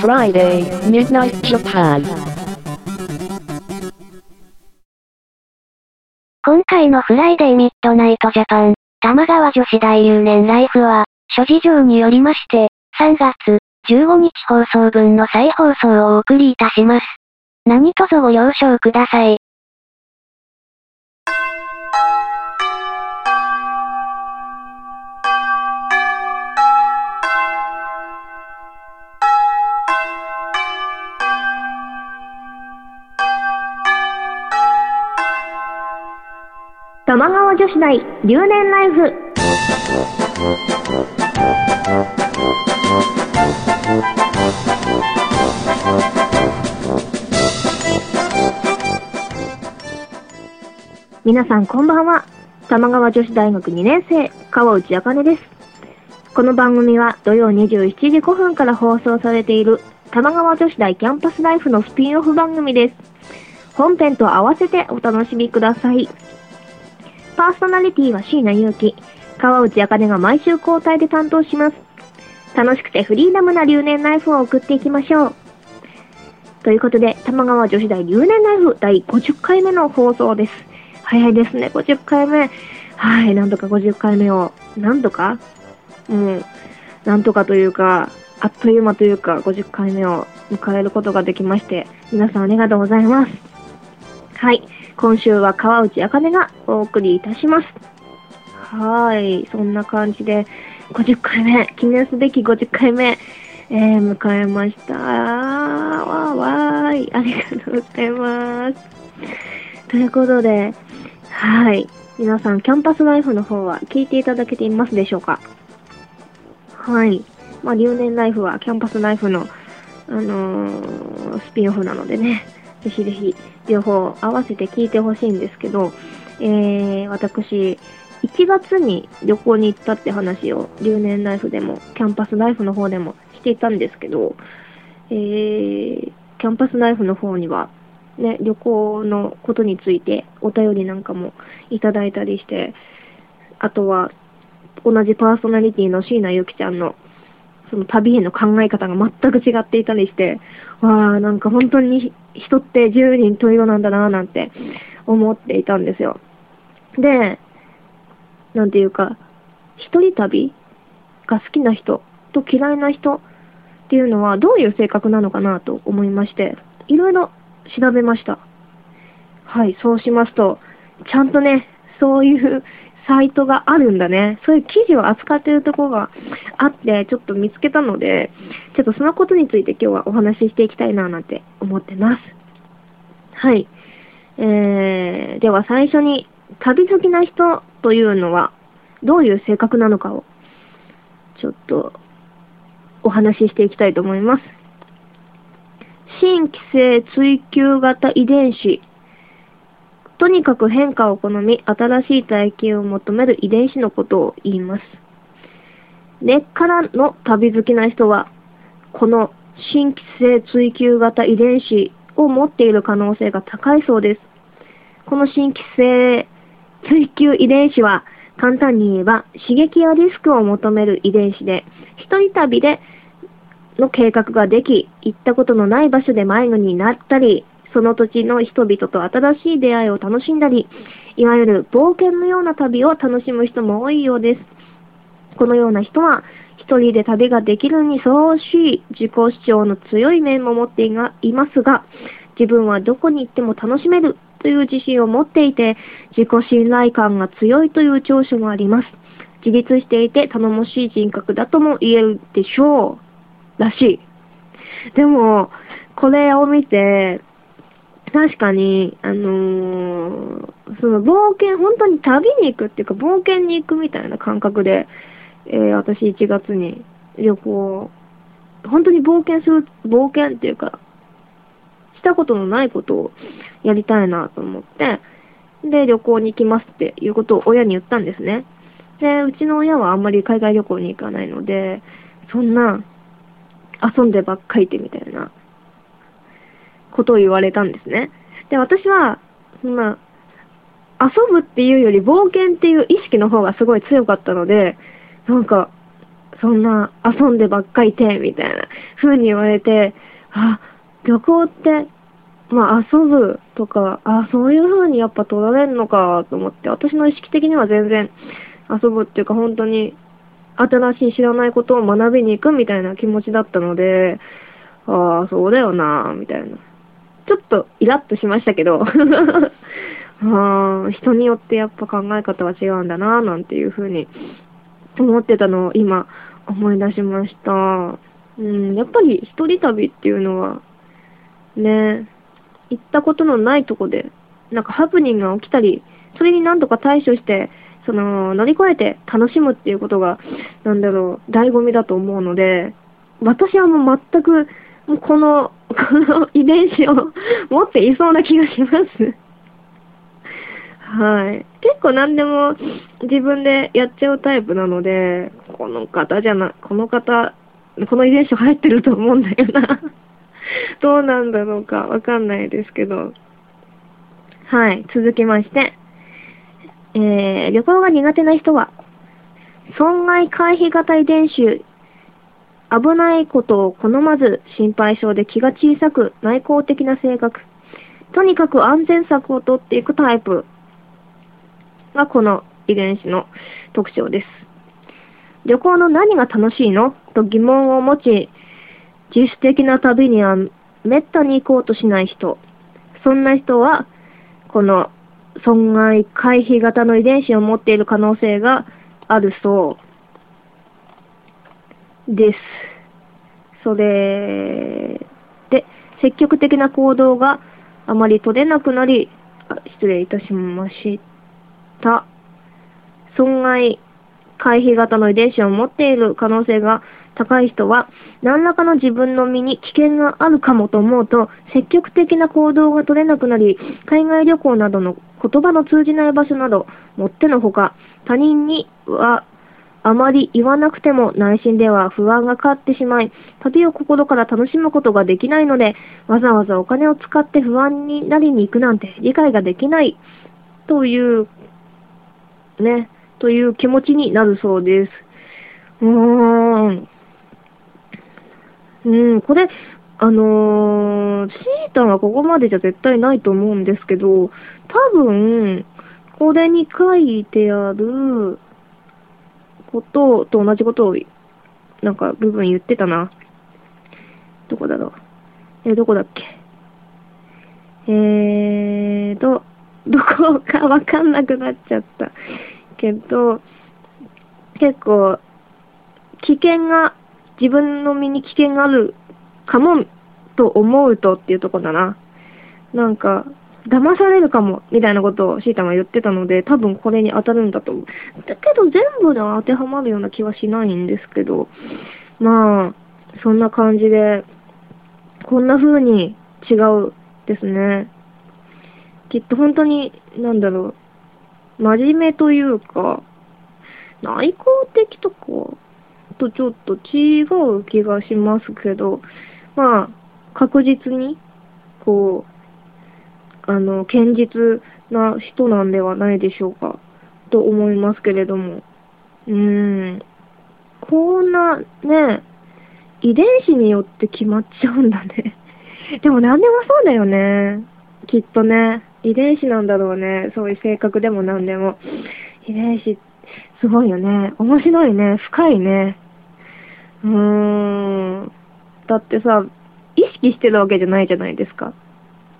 Friday, Midnight Japan. 今回のフライデーミッドナイトジャパン、多摩川女子大留年ライフは、諸事情によりまして、3月15日放送分の再放送をお送りいたします。何卒ご了承ください。玉川女子大留年ライフ。皆さんこんばんは。玉川女子大学2年生川内茜です。この番組は土曜27時5分から放送されている玉川女子大キャンパスライフのスピンオフ番組です。本編と合わせてお楽しみください。パーソナリティは椎名祐希、川内茜が毎週交代で担当します。楽しくてフリーダムな留年ライフを送っていきましょう。ということで、玉川女子大留年ライフ第50回目の放送です。早いですね、50回目。はい、なんとか50回目を、なんとかうん、なんとかというか、あっという間というか、50回目を迎えることができまして、皆さんありがとうございます。はい。今週は川内茜がお送りいたします。はい。そんな感じで、50回目、記念すべき50回目、えー、迎えました。わーわーい。ありがとうございます。ということで、はい。皆さん、キャンパスライフの方は聞いていただけていますでしょうか？はい。まあ、留年ライフはキャンパスライフの、あのー、スピンオフなのでね、ぜひぜひ両方合わせて聞いてほしいんですけど、えー、私、1月に旅行に行ったって話を留年ライフでも、キャンパスライフの方でもしていたんですけど、えー、キャンパスライフの方には、ね、旅行のことについてお便りなんかもいただいたりして、あとは、同じパーソナリティの椎名ゆきちゃんのその旅への考え方が全く違っていたりして、わあ、なんか本当に人って10人十色なんだななんて思っていたんですよ。で、なんていうか、一人旅が好きな人と嫌いな人っていうのはどういう性格なのかなと思いまして、いろいろ調べました。はい、そうしますと、ちゃんとね、そういうサイトがあるんだね。そういう記事を扱っているところがあって、ちょっと見つけたので、ちょっとそのことについて今日はお話ししていきたいななんて思ってます。はい。えー、では最初に、旅好きな人というのは、どういう性格なのかを、ちょっと、お話ししていきたいと思います。新規性追求型遺伝子とにかく変化を好み、新しい体験を求める遺伝子のことを言います。根っからの旅好きな人は、この新規性追求型遺伝子を持っている可能性が高いそうです。この新規性追求遺伝子は、簡単に言えば刺激やリスクを求める遺伝子で、一人旅での計画ができ、行ったことのない場所で迷子になったり、その土地の人々と新しい出会いを楽しんだり、いわゆる冒険のような旅を楽しむ人も多いようです。このような人は、一人で旅ができるにふさわしい自己主張の強い面も持っていますが、自分はどこに行っても楽しめるという自信を持っていて、自己信頼感が強いという長所もあります。自立していて頼もしい人格だとも言えるでしょう。らしい。でも、これを見て、確かに、あのー、その冒険、本当に旅に行くっていうか、冒険に行くみたいな感覚で、えー、私1月に旅行、本当に冒険する、冒険っていうか、したことのないことをやりたいなと思って、で、旅行に行きますっていうことを親に言ったんですね。で、うちの親はあんまり海外旅行に行かないので、そんな、遊んでばっかりてみたいなことを言われたんですね。で、私は、まあ、遊ぶっていうより冒険っていう意識の方がすごい強かったので、なんか、そんな遊んでばっかりて、みたいな風に言われて、あ、旅行って、まあ遊ぶとか、あ、そういう風にやっぱ取られるのかと思って、私の意識的には全然遊ぶっていうか本当に新しい知らないことを学びに行くみたいな気持ちだったので、ああ、そうだよな、みたいな。ちょっとイラッとしましたけど、あ、人によってやっぱ考え方は違うんだな、なんていう風に思ってたのを今思い出しました。うん、やっぱり一人旅っていうのは、ね、行ったことのないとこで、なんかハプニングが起きたり、それに何とか対処して、その、乗り越えて楽しむっていうことが、なんだろう、醍醐味だと思うので、私はもう全く、もうこの、この遺伝子を持っていそうな気がします。はい。結構何でも自分でやっちゃうタイプなので、この方じゃな、この方、この遺伝子入ってると思うんだよな。どうなんだろうかわかんないですけど。はい。続きまして。えー、旅行が苦手な人は、損害回避型遺伝子、危ないことを好まず心配性で気が小さく内向的な性格。とにかく安全策を取っていくタイプがこの遺伝子の特徴です。旅行の何が楽しいの？と疑問を持ち、自主的な旅にはめったに行こうとしない人。そんな人は、この損害回避型の遺伝子を持っている可能性があるそうです。それで、積極的な行動があまり取れなくなり、失礼いたしました。損害回避型の遺伝子を持っている可能性が高い人は、何らかの自分の身に危険があるかもと思うと、積極的な行動が取れなくなり、海外旅行などの言葉の通じない場所など、もってのほか、他人にはあまり言わなくても内心では不安が勝ってしまい、旅を心から楽しむことができないので、わざわざお金を使って不安になりに行くなんて理解ができないという、ね、という気持ちになるそうです。うーん。うん、これ、あのー、シータはここまでじゃ絶対ないと思うんですけど、多分、これに書いてあることと同じことを、なんか部分言ってたな。どこだろう。えどこだっけ。えーと、どこかわかんなくなっちゃった。けど、結構、危険が、自分の身に危険があるかもと思うとっていうとこだな。なんか、騙されるかも、みたいなことをシータが言ってたので、多分これに当たるんだと思う。だけど全部では当てはまるような気はしないんですけど、まあ、そんな感じで、こんな風に違うですね。きっと本当に、なんだろう、真面目というか、内向的とかとちょっと違う気がしますけど、まあ、確実に、こう、あの、堅実な人なんではないでしょうか、と思いますけれども。うーん。こんな、ね、遺伝子によって決まっちゃうんだね。でも何でもそうだよね。きっとね。遺伝子なんだろうね。そういう性格でも何でも。遺伝子、すごいよね。面白いね。深いね。うーん。だってさ、意識してるわけじゃないじゃないですか。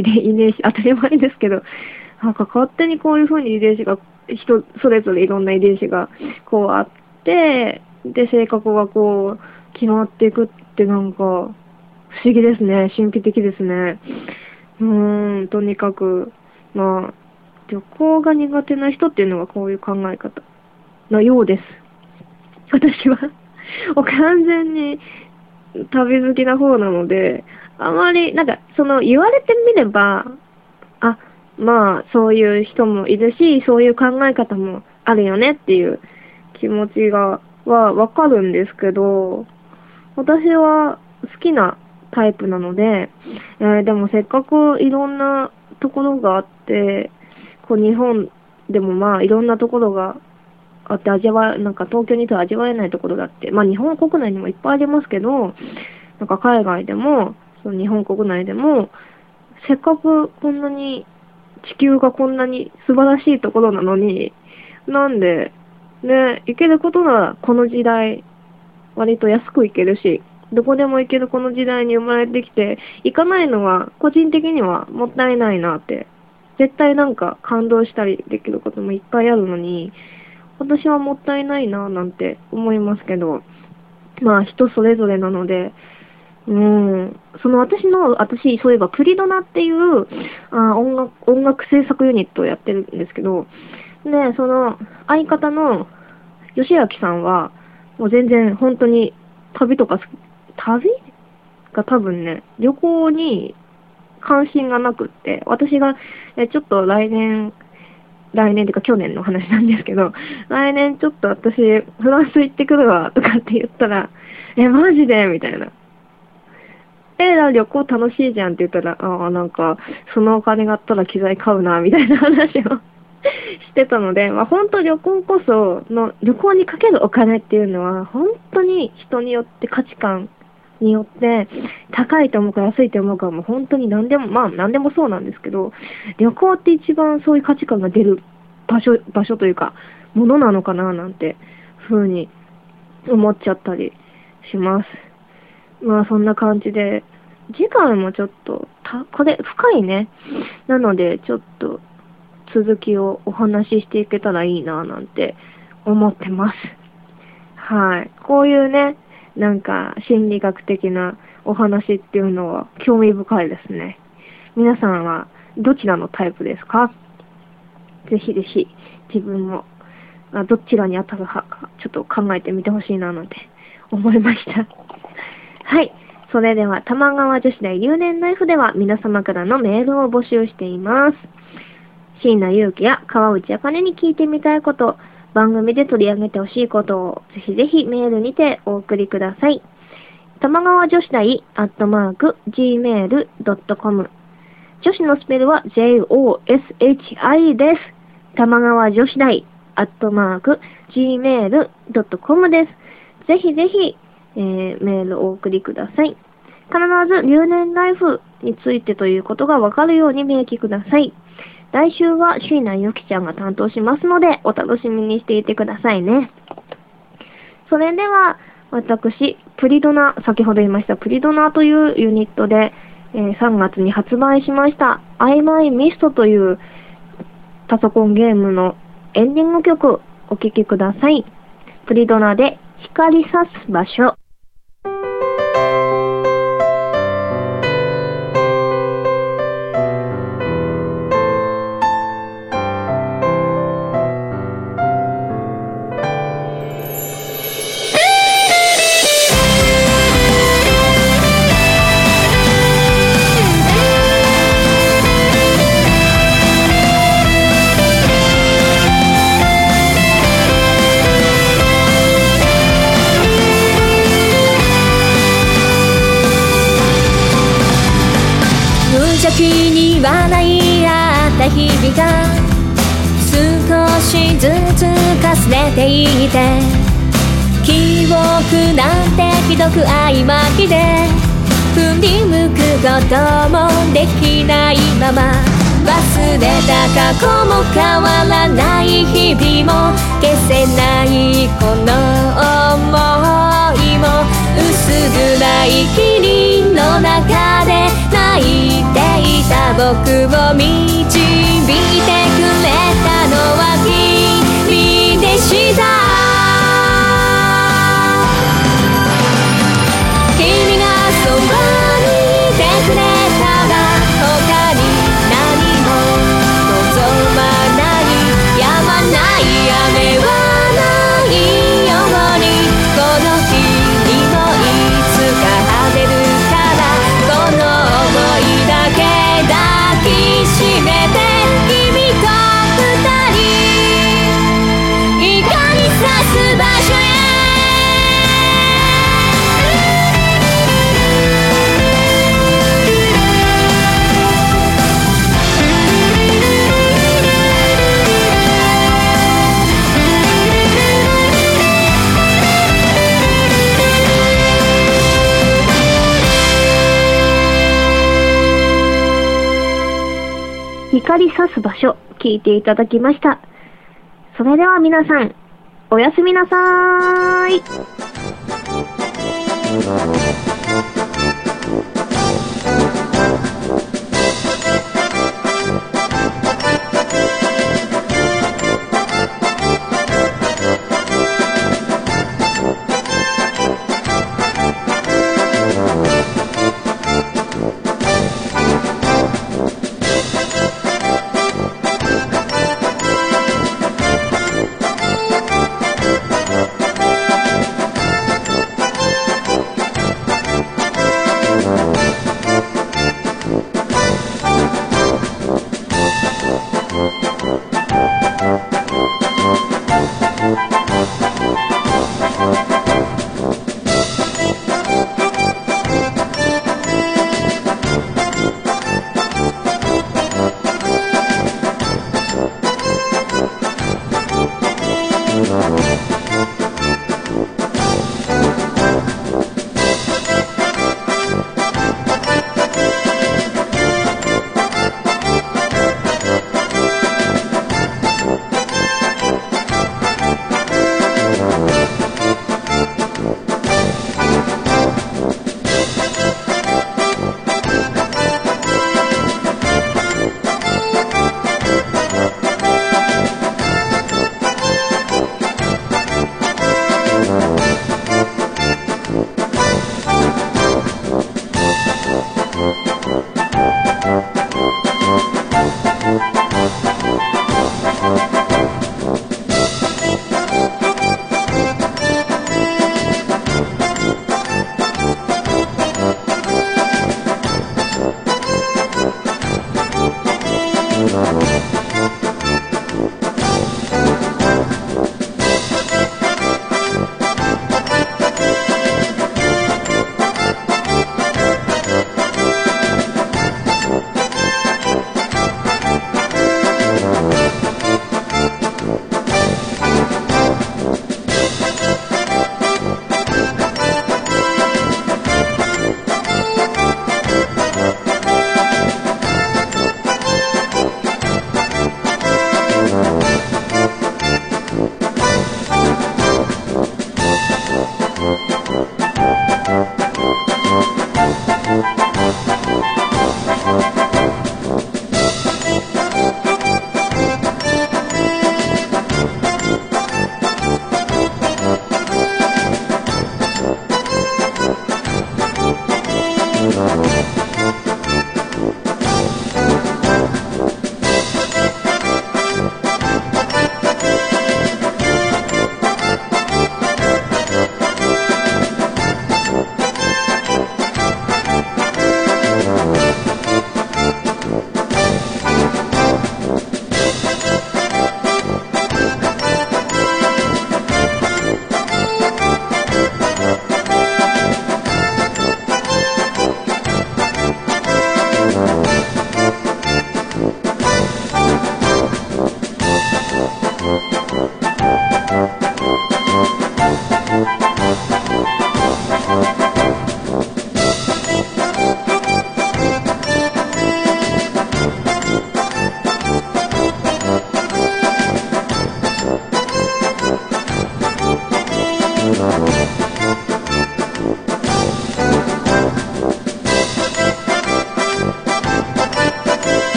遺伝子、当たり前ですけど、なんか勝手にこういう風に遺伝子が、人、それぞれいろんな遺伝子がこうあって、で、性格がこう、決まっていくってなんか、不思議ですね。神秘的ですね。うーん、とにかく、まあ、旅行が苦手な人っていうのがこういう考え方のようです。私は、完全に旅好きな方なので、あまり、なんか、その、言われてみれば、あ、まあ、そういう人もいるし、そういう考え方もあるよねっていう気持ちが、はわかるんですけど、私は好きなタイプなので、えーでもせっかくいろんなところがあって、こう日本でもまあいろんなところがあって味わえ、なんか東京にいたら味わえないところだって、まあ日本国内にもいっぱいありますけど、なんか海外でも、その日本国内でも、せっかくこんなに、地球がこんなに素晴らしいところなのに、なんで、ね、行けることならこの時代、割と安く行けるし、どこでも行けるこの時代に生まれてきて、行かないのは個人的にはもったいないなって。絶対なんか感動したりできることもいっぱいあるのに、私はもったいないななんて思いますけど、まあ人それぞれなので、うん、その私の、私、そういえばプリドナっていうあ音楽音楽制作ユニットをやってるんですけど、で、その相方の吉明さんは、もう全然本当に旅とか好き、旅が多分ね、旅行に関心がなくって、私が、えちょっと来年、来年っていうか去年の話なんですけど、来年ちょっと私、フランス行ってくるわ、とかって言ったら、え、マジで？みたいな。え、旅行楽しいじゃんって言ったら、ああ、なんか、そのお金があったら機材買うな、みたいな話を してたので、まあ本当旅行こその、旅行にかけるお金っていうのは、本当に人によって価値観によって、高いと思うか安いと思うかもう本当に何でも、まあ何でもそうなんですけど、旅行って一番そういう価値観が出る場所、場所というか、ものなのかななんて、ふうに思っちゃったりします。まあそんな感じで、次回もちょっと、た、これ深いね。なので、ちょっと続きをお話ししていけたらいいななんて思ってます。はい。こういうね、なんか心理学的なお話っていうのは興味深いですね。皆さんはどちらのタイプですか？ぜひぜひ自分もどちらに当たる派かちょっと考えてみてほしいななんて思いました。はい。それでは、玉川女子大留年ライフでは皆様からのメールを募集しています。椎名祐樹や川内茜に聞いてみたいこと、番組で取り上げてほしいことを、ぜひぜひメールにてお送りください。玉川女子大アットマーク gmail.com 女子のスペルは joshi です。玉川女子大アットマーク gmail.com です。ぜひぜひ、えーメールをお送りください。必ず留年ライフについてということがわかるように明記ください。来週は椎名ゆきちゃんが担当しますので、お楽しみにしていてくださいね。それでは、私、プリドナ、先ほど言いました、プリドナというユニットで、えー3月に発売しました、曖昧ミストというパソコンゲームのエンディング曲、お聴きください。プリドナで光さす場所。てひどく曖昧で振り向くこともできないまま。忘れた過去も変わらない日々も消せないこの想いも。薄暗い霧の中で泣いていた僕を導いて光さす場所、聞いていただきました。それでは皆さん、おやすみなさーい。う